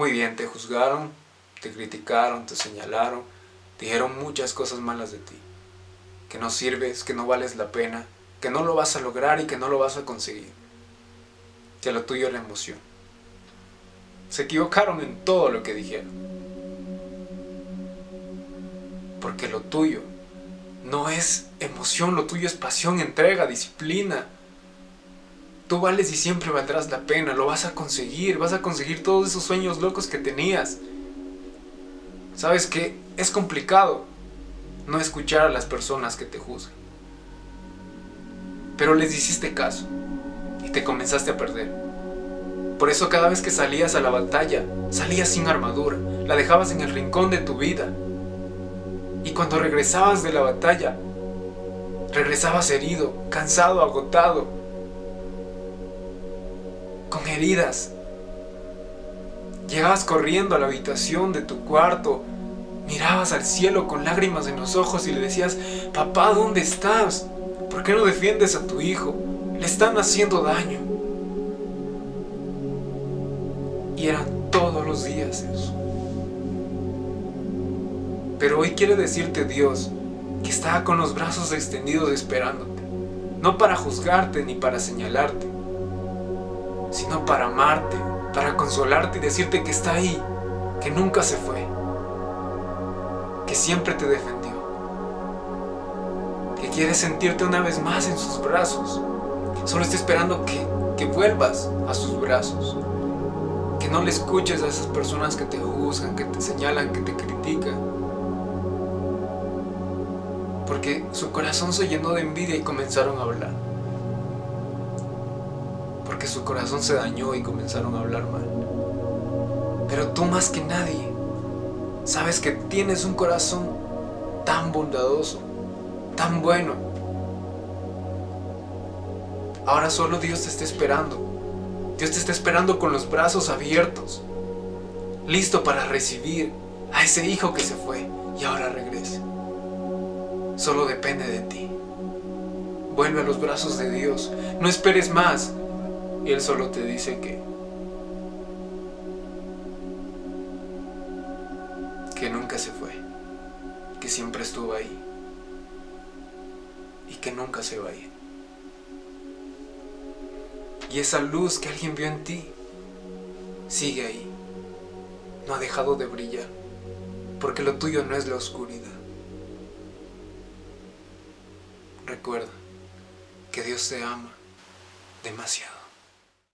Muy bien, te juzgaron, te criticaron, te señalaron, dijeron muchas cosas malas de ti. Que no sirves, que no vales la pena, que no lo vas a lograr y que no lo vas a conseguir. Que lo tuyo es la emoción. Se equivocaron en todo lo que dijeron. Porque lo tuyo no es emoción, lo tuyo es pasión, entrega, disciplina. Tú vales y siempre valdrás la pena, lo vas a conseguir, vas a conseguir todos esos sueños locos que tenías. Sabes que es complicado no escuchar a las personas que te juzgan. Pero les hiciste caso y te comenzaste a perder. Por eso cada vez que salías a la batalla, salías sin armadura, la dejabas en el rincón de tu vida. Y cuando regresabas de la batalla, regresabas herido, cansado, agotado, con heridas. Llegabas corriendo a la habitación de tu cuarto, mirabas al cielo con lágrimas en los ojos y le decías, papá, ¿dónde estás? ¿Por qué no defiendes a tu hijo? Le están haciendo daño. Y eran todos los días eso. Pero hoy quiere decirte Dios que está con los brazos extendidos esperándote. No para juzgarte ni para señalarte, sino para amarte, para consolarte y decirte que está ahí, que nunca se fue, que siempre te defendió, que quiere sentirte una vez más en sus brazos. Solo está esperando que, que vuelvas a sus brazos, que no le escuches a esas personas que te juzgan, que te señalan, que te critican porque su corazón se llenó de envidia y comenzaron a hablar. Porque su corazón se dañó y comenzaron a hablar mal. Pero tú más que nadie sabes que tienes un corazón tan bondadoso, tan bueno. Ahora solo Dios te está esperando. Dios te está esperando con los brazos abiertos, listo para recibir a ese hijo que se fue y ahora regresa solo depende de ti. Vuelve a los brazos de Dios, no esperes más. Y Él solo te dice que, que nunca se fue, que siempre estuvo ahí y que nunca se va a ir. Y esa luz que alguien vio en ti sigue ahí, no ha dejado de brillar, porque lo tuyo no es la oscuridad. Recuerda que Dios te ama demasiado.